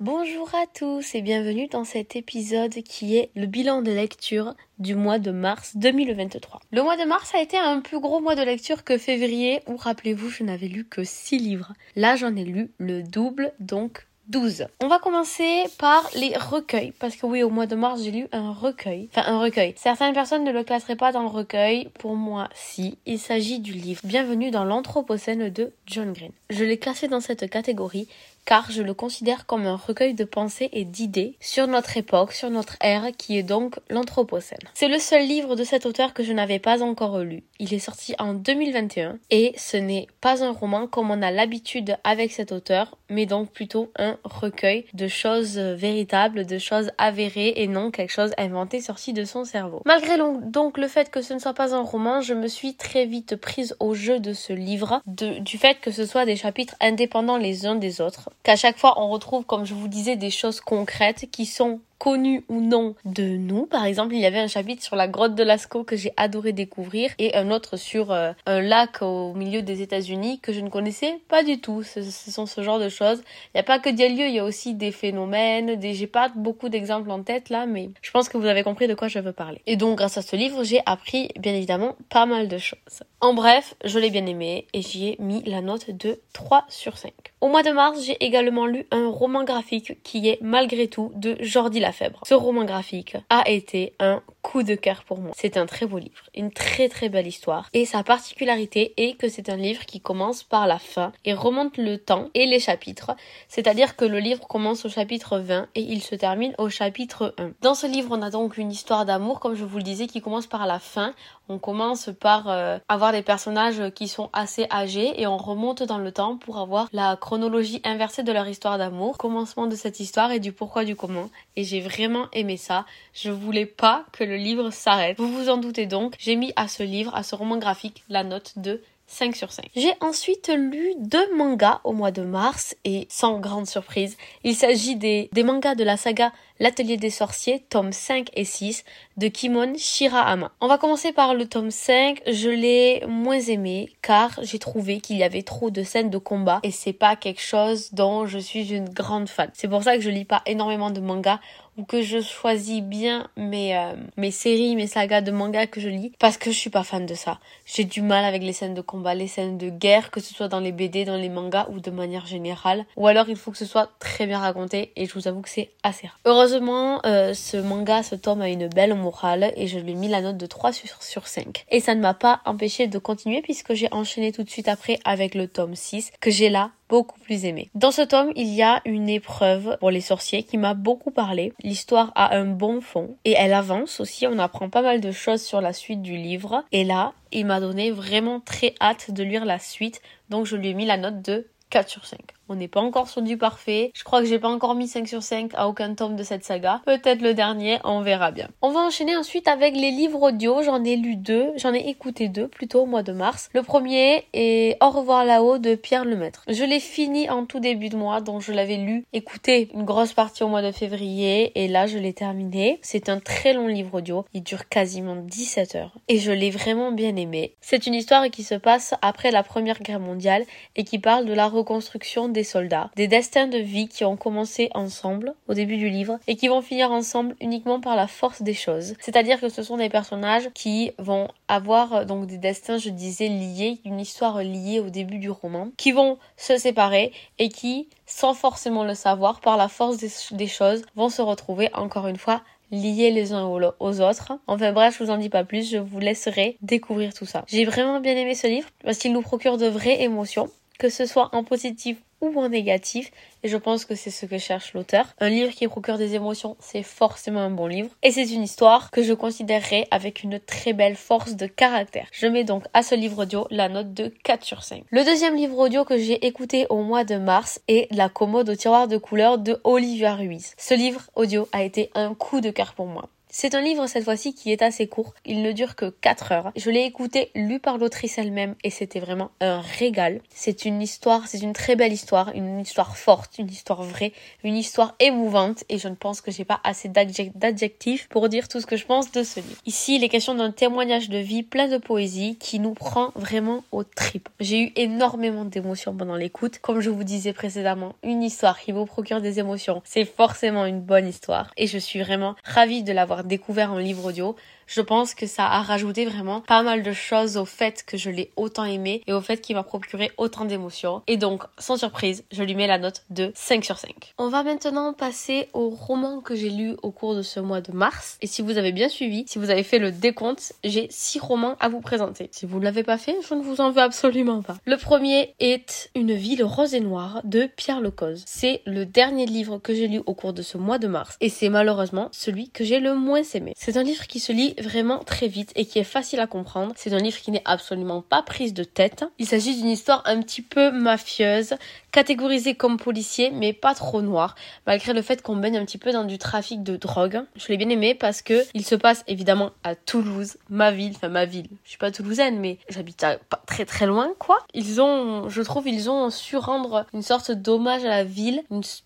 Bonjour à tous et bienvenue dans cet épisode qui est le bilan de lecture du mois de mars 2023. Le mois de mars a été un plus gros mois de lecture que février où rappelez-vous je n'avais lu que 6 livres. Là j'en ai lu le double donc 12. On va commencer par les recueils, parce que oui, au mois de mars, j'ai lu un recueil. Enfin, un recueil. Certaines personnes ne le classeraient pas dans le recueil. Pour moi, si. Il s'agit du livre Bienvenue dans l'Anthropocène de John Green. Je l'ai classé dans cette catégorie car je le considère comme un recueil de pensées et d'idées sur notre époque, sur notre ère, qui est donc l'Anthropocène. C'est le seul livre de cet auteur que je n'avais pas encore lu. Il est sorti en 2021 et ce n'est pas un roman comme on a l'habitude avec cet auteur, mais donc plutôt un recueil de choses véritables, de choses avérées et non quelque chose inventé sorti de son cerveau. Malgré donc le fait que ce ne soit pas un roman, je me suis très vite prise au jeu de ce livre, du fait que ce soit des chapitres indépendants les uns des autres qu'à chaque fois on retrouve, comme je vous disais, des choses concrètes qui sont connu ou non de nous. Par exemple, il y avait un chapitre sur la grotte de Lascaux que j'ai adoré découvrir et un autre sur euh, un lac au milieu des États-Unis que je ne connaissais pas du tout. Ce, sont ce genre de choses. Il n'y a pas que des lieux, il y a aussi des phénomènes, des j'ai pas beaucoup d'exemples en tête là, mais je pense que vous avez compris de quoi je veux parler. Et donc grâce à ce livre, j'ai appris bien évidemment pas mal de choses. En bref, je l'ai bien aimé et j'y ai mis la note de 3 sur 5. Au mois de mars, j'ai également lu un roman graphique qui est malgré tout de Jordi Ce roman graphique a été un coup de cœur pour moi. C'est un très beau livre, une très très belle histoire. Et sa particularité est que c'est un livre qui commence par la fin et remonte le temps et les chapitres. C'est-à-dire que le livre commence au chapitre 20 et il se termine au chapitre 1. Dans ce livre, on a donc une histoire d'amour, comme je vous le disais, qui commence par la fin. On commence par euh, avoir des personnages qui sont assez âgés et on remonte dans le temps pour avoir la chronologie inversée de leur histoire d'amour, commencement de cette histoire et du pourquoi du comment. Et j'ai vraiment aimé ça. Je voulais pas que le livre s'arrête. Vous vous en doutez donc, j'ai mis à ce livre, à ce roman graphique, la note de 5 sur 5. J'ai ensuite lu deux mangas au mois de mars et sans grande surprise, il s'agit des, mangas de la saga L'Atelier des Sorciers, tomes 5 et 6 de Kimon Shirahama. On va commencer par le tome 5. Je l'ai moins aimé car j'ai trouvé qu'il y avait trop de scènes de combat et c'est pas quelque chose dont je suis une grande fan. C'est pour ça que je lis pas énormément de mangas ou que je choisis bien mes, euh, mes séries, mes sagas de manga que je lis parce que je suis pas fan de ça. J'ai du mal avec les scènes de combat, les scènes de guerre, que ce soit dans les BD, dans les mangas ou de manière générale. Ou alors il faut que ce soit très bien raconté et je vous avoue que c'est assez rare. Heureusement, euh, ce manga, ce tome a une belle morale et je lui ai mis la note de 3 sur, sur 5. Et ça ne m'a pas empêché de continuer puisque j'ai enchaîné tout de suite après avec le tome 6 que j'ai là plus aimé. Dans ce tome, il y a une épreuve pour les sorciers qui m'a beaucoup parlé. L'histoire a un bon fond et elle avance aussi. On apprend pas mal de choses sur la suite du livre. Et là, il m'a donné vraiment très hâte de lire la suite. Donc je lui ai mis la note de 4 sur 5. On n'est pas encore sur du parfait. Je crois que j'ai pas encore mis 5 sur 5 à aucun tome de cette saga. Peut-être le dernier, on verra bien. On va enchaîner ensuite avec les livres audio. J'en ai lu deux, j'en ai écouté deux plutôt au mois de mars. Le premier est Au revoir là-haut de Pierre Lemaître. Je l'ai fini en tout début de mois, donc je l'avais lu, écouté une grosse partie au mois de février et là je l'ai terminé. C'est un très long livre audio. Il dure quasiment 17 heures et je l'ai vraiment bien aimé. C'est une histoire qui se passe après la Première Guerre mondiale et qui parle de la reconstruction des soldats, des destins de vie qui ont commencé ensemble au début du livre et qui vont finir ensemble uniquement par la force des choses. C'est-à-dire que ce sont des personnages qui vont avoir euh, donc des destins, je disais, liés, une histoire liée au début du roman, qui vont se séparer et qui, sans forcément le savoir, par la force des, choses, vont se retrouver encore une fois liés les uns aux autres. Enfin bref, je vous en dis pas plus, je vous laisserai découvrir tout ça. J'ai vraiment bien aimé ce livre parce qu'il nous procure de vraies émotions que ce soit en positif ou négatif. Et je pense que c'est ce que cherche l'auteur. Un livre qui procure des émotions, c'est forcément un bon livre. Et c'est une histoire que je considérerais avec une très belle force de caractère. Je mets donc à ce livre audio la note de 4 sur 5. Le deuxième livre audio que j'ai écouté au mois de mars est La commode au tiroir de couleur de Olivia Ruiz. Ce livre audio a été un coup de cœur pour moi. C'est un livre cette fois-ci qui est assez court. Il ne dure que 4 heures. Je l'ai écouté lu par l'autrice elle-même et c'était vraiment un régal. C'est une histoire, c'est une très belle histoire, une histoire forte, une histoire vraie, une histoire émouvante et je ne pense que j'ai pas assez d'adjectifs pour dire tout ce que je pense de ce livre. Ici, il est question d'un témoignage de vie plein de poésie qui nous prend vraiment au trip. J'ai eu énormément d'émotions pendant l'écoute. Comme je vous disais précédemment, une histoire qui vous procure des émotions, c'est forcément une bonne histoire et je suis vraiment ravie de l'avoir découvert en livre audio je pense que ça a rajouté vraiment pas mal de choses au fait que je l'ai autant aimé et au fait qu'il m'a procuré autant d'émotions. Et donc, sans surprise, je lui mets la note de 5 sur 5. On va maintenant passer au roman que j'ai lu au cours de ce mois de mars. Et si vous avez bien suivi, si vous avez fait le décompte, j'ai 6 romans à vous présenter. Si vous ne l'avez pas fait, je ne vous en veux absolument pas. Le premier est Une ville rose et noire de Pierre Lecoz. C'est le dernier livre que j'ai lu au cours de ce mois de mars et c'est malheureusement celui que j'ai le moins aimé. C'est un livre qui se lit vraiment très vite et qui est facile à comprendre. C'est un livre qui n'est absolument pas prise de tête. Il s'agit d'une histoire un petit peu mafieuse, catégorisée comme policier, mais pas trop noire, malgré le fait qu'on baigne un petit peu dans du trafic de drogue. Je l'ai bien aimé parce que il se passe évidemment à Toulouse, ma ville, enfin ma ville. Je suis pas toulousaine, mais j'habite pas très très loin, quoi. Ils ont, je trouve, ils ont su rendre une sorte d'hommage à la ville,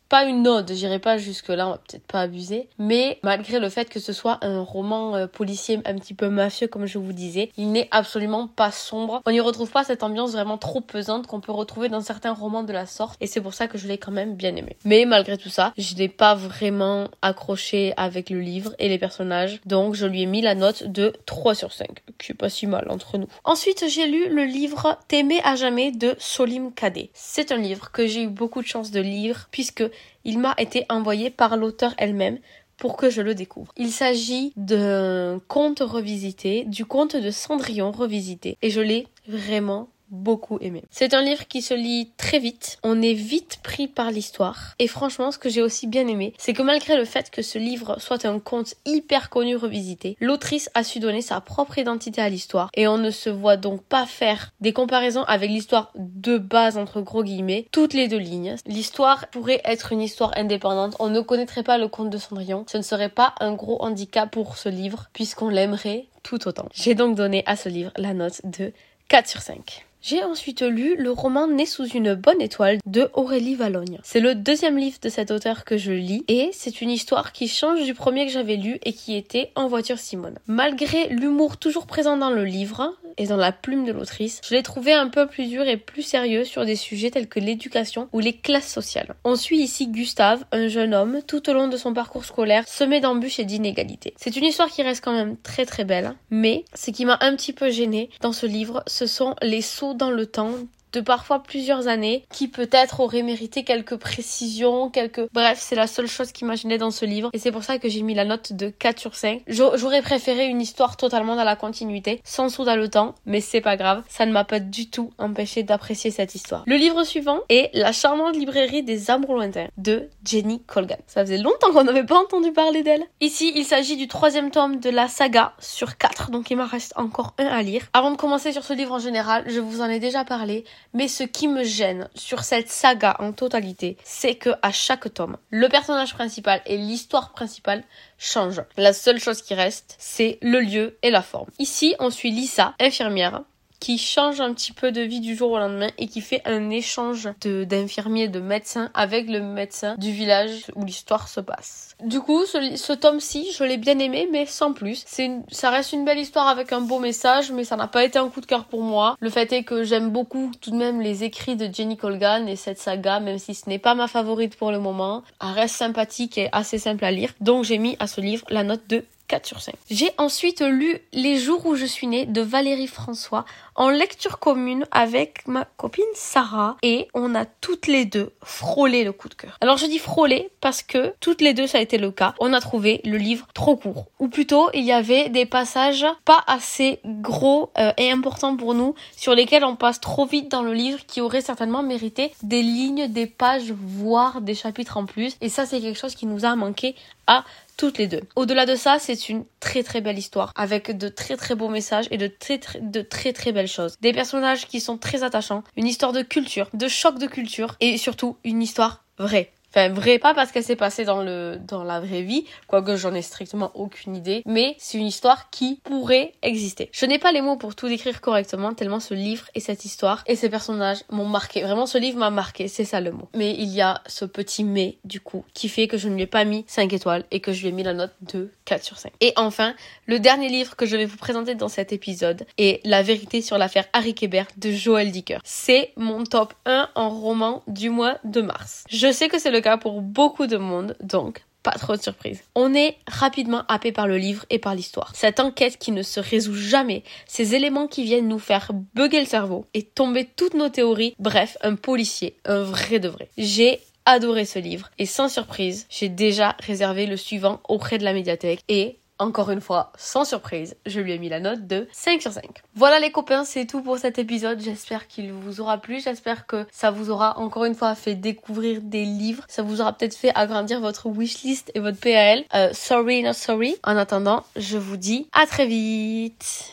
pas une ode, j'irai pas jusque là, on va peut-être pas abuser, mais malgré le fait que ce soit un roman euh, policier un petit peu mafieux comme je vous disais, il n'est absolument pas sombre. On n'y retrouve pas cette ambiance vraiment trop pesante qu'on peut retrouver dans certains romans de la et c'est pour ça que je l'ai quand même bien aimé. Mais malgré tout ça, je n'ai pas vraiment accroché avec le livre et les personnages, donc je lui ai mis la note de 3 sur 5, qui est pas si mal entre nous. Ensuite, j'ai lu le livre T'aimer à jamais de Solim Kadé. C'est un livre que j'ai eu beaucoup de chance de lire puisque il m'a été envoyé par l'auteur elle-même pour que je le découvre. Il s'agit d'un conte revisité, du conte de Cendrillon revisité, et je l'ai vraiment beaucoup aimé. C'est un livre qui se lit très vite, on est vite pris par l'histoire et franchement ce que j'ai aussi bien aimé, c'est que malgré le fait que ce livre soit un conte hyper connu revisité, l'autrice a su donner sa propre identité à l'histoire et on ne se voit donc pas faire des comparaisons avec l'histoire de base entre gros guillemets, toutes les deux lignes. L'histoire pourrait être une histoire indépendante, on ne connaîtrait pas le conte de Cendrillon, ce ne serait pas un gros handicap pour ce livre puisqu'on l'aimerait tout autant. J'ai donc donné à ce livre la note de 4 sur 5. J'ai ensuite lu le roman Né sous une bonne étoile de Aurélie Valogne. C'est le deuxième livre de cet auteur que je lis et c'est une histoire qui change du premier que j'avais lu et qui était En voiture Simone. Malgré l'humour toujours présent dans le livre et dans la plume de l'autrice, je l'ai trouvé un peu plus dur et plus sérieux sur des sujets tels que l'éducation ou les classes sociales. On suit ici Gustave, un jeune homme, tout au long de son parcours scolaire, semé d'embûches et d'inégalités. C'est une histoire qui reste quand même très très belle, mais ce qui m'a un petit peu gêné dans ce livre, ce sont les sauts dans le temps de parfois plusieurs années, qui peut-être aurait mérité quelques précisions, quelques... Bref, c'est la seule chose qui m'imaginait dans ce livre, et c'est pour ça que j'ai mis la note de 4 sur 5. J'aurais préféré une histoire totalement dans la continuité, sans saut dans le temps, mais c'est pas grave, ça ne m'a pas du tout empêché d'apprécier cette histoire. Le livre suivant est La charmante librairie des amours lointains, de Jenny Colgan. Ça faisait longtemps qu'on n'avait pas entendu parler d'elle. Ici, il s'agit du troisième tome de la saga sur 4, donc il m'en reste encore un à lire. Avant de commencer sur ce livre en général, je vous en ai déjà parlé, mais ce qui me gêne sur cette saga en totalité, c'est que à chaque tome, le personnage principal et l'histoire principale changent. La seule chose qui reste, c'est le lieu et la forme. Ici, on suit Lisa, infirmière, qui change un petit peu de vie du jour au lendemain et qui fait un échange d'infirmiers, de, médecins avec le médecin du village où l'histoire se passe. Du coup, ce, tome-ci, je l'ai bien aimé, mais sans plus. C'est ça reste une belle histoire avec un beau message, mais ça n'a pas été un coup de cœur pour moi. Le fait est que j'aime beaucoup tout de même les écrits de Jenny Colgan et cette saga, même si ce n'est pas ma favorite pour le moment. Elle reste sympathique et assez simple à lire. Donc j'ai mis à ce livre la note de 4 sur 5. J'ai ensuite lu Les jours où je suis née de Valérie François en lecture commune avec ma copine Sarah et on a toutes les deux frôlé le coup de cœur. Alors je dis frôlé parce que toutes les deux ça a été le cas. On a trouvé le livre trop court ou plutôt il y avait des passages pas assez gros euh, et importants pour nous sur lesquels on passe trop vite dans le livre qui aurait certainement mérité des lignes, des pages voire des chapitres en plus et ça c'est quelque chose qui nous a manqué à toutes les deux. Au-delà de ça, c'est une très très belle histoire avec de très très beaux messages et de très très, de très très belles Des personnages qui sont très attachants, une histoire de culture, de choc de culture et surtout une histoire vraie Enfin, vrai, pas parce qu'elle s'est passée dans le, dans la vraie vie, quoique j'en ai strictement aucune idée, mais c'est une histoire qui pourrait exister. Je n'ai pas les mots pour tout décrire correctement, tellement ce livre et cette histoire et ces personnages m'ont marqué. Vraiment, ce livre m'a marqué, c'est ça le mot. Mais il y a ce petit mais, du coup, qui fait que je ne lui ai pas mis 5 étoiles et que je lui ai mis la note de 4 sur 5. Et enfin, le dernier livre que je vais vous présenter dans cet épisode est La vérité sur l'affaire Harry Kéber de Joël Dicker. C'est mon top 1 en roman du mois de mars. Je sais que c'est cas pour beaucoup de monde, donc pas trop de surprise. On est rapidement happé par le livre et par l'histoire. Cette enquête qui ne se résout jamais, ces éléments qui viennent nous faire bugger le cerveau et tomber toutes nos théories, bref, un policier, un vrai de vrai. J'ai adoré ce livre et sans surprise, j'ai déjà réservé le suivant auprès de la médiathèque et encore une fois, sans surprise, je lui ai mis la note de 5 sur 5. Voilà les copains, c'est tout pour cet épisode. J'espère qu'il vous aura plu. J'espère que ça vous aura encore une fois fait découvrir des livres. Ça vous aura peut-être fait agrandir votre wishlist et votre PAL. Euh, sorry, not sorry. En attendant, je vous dis à très vite.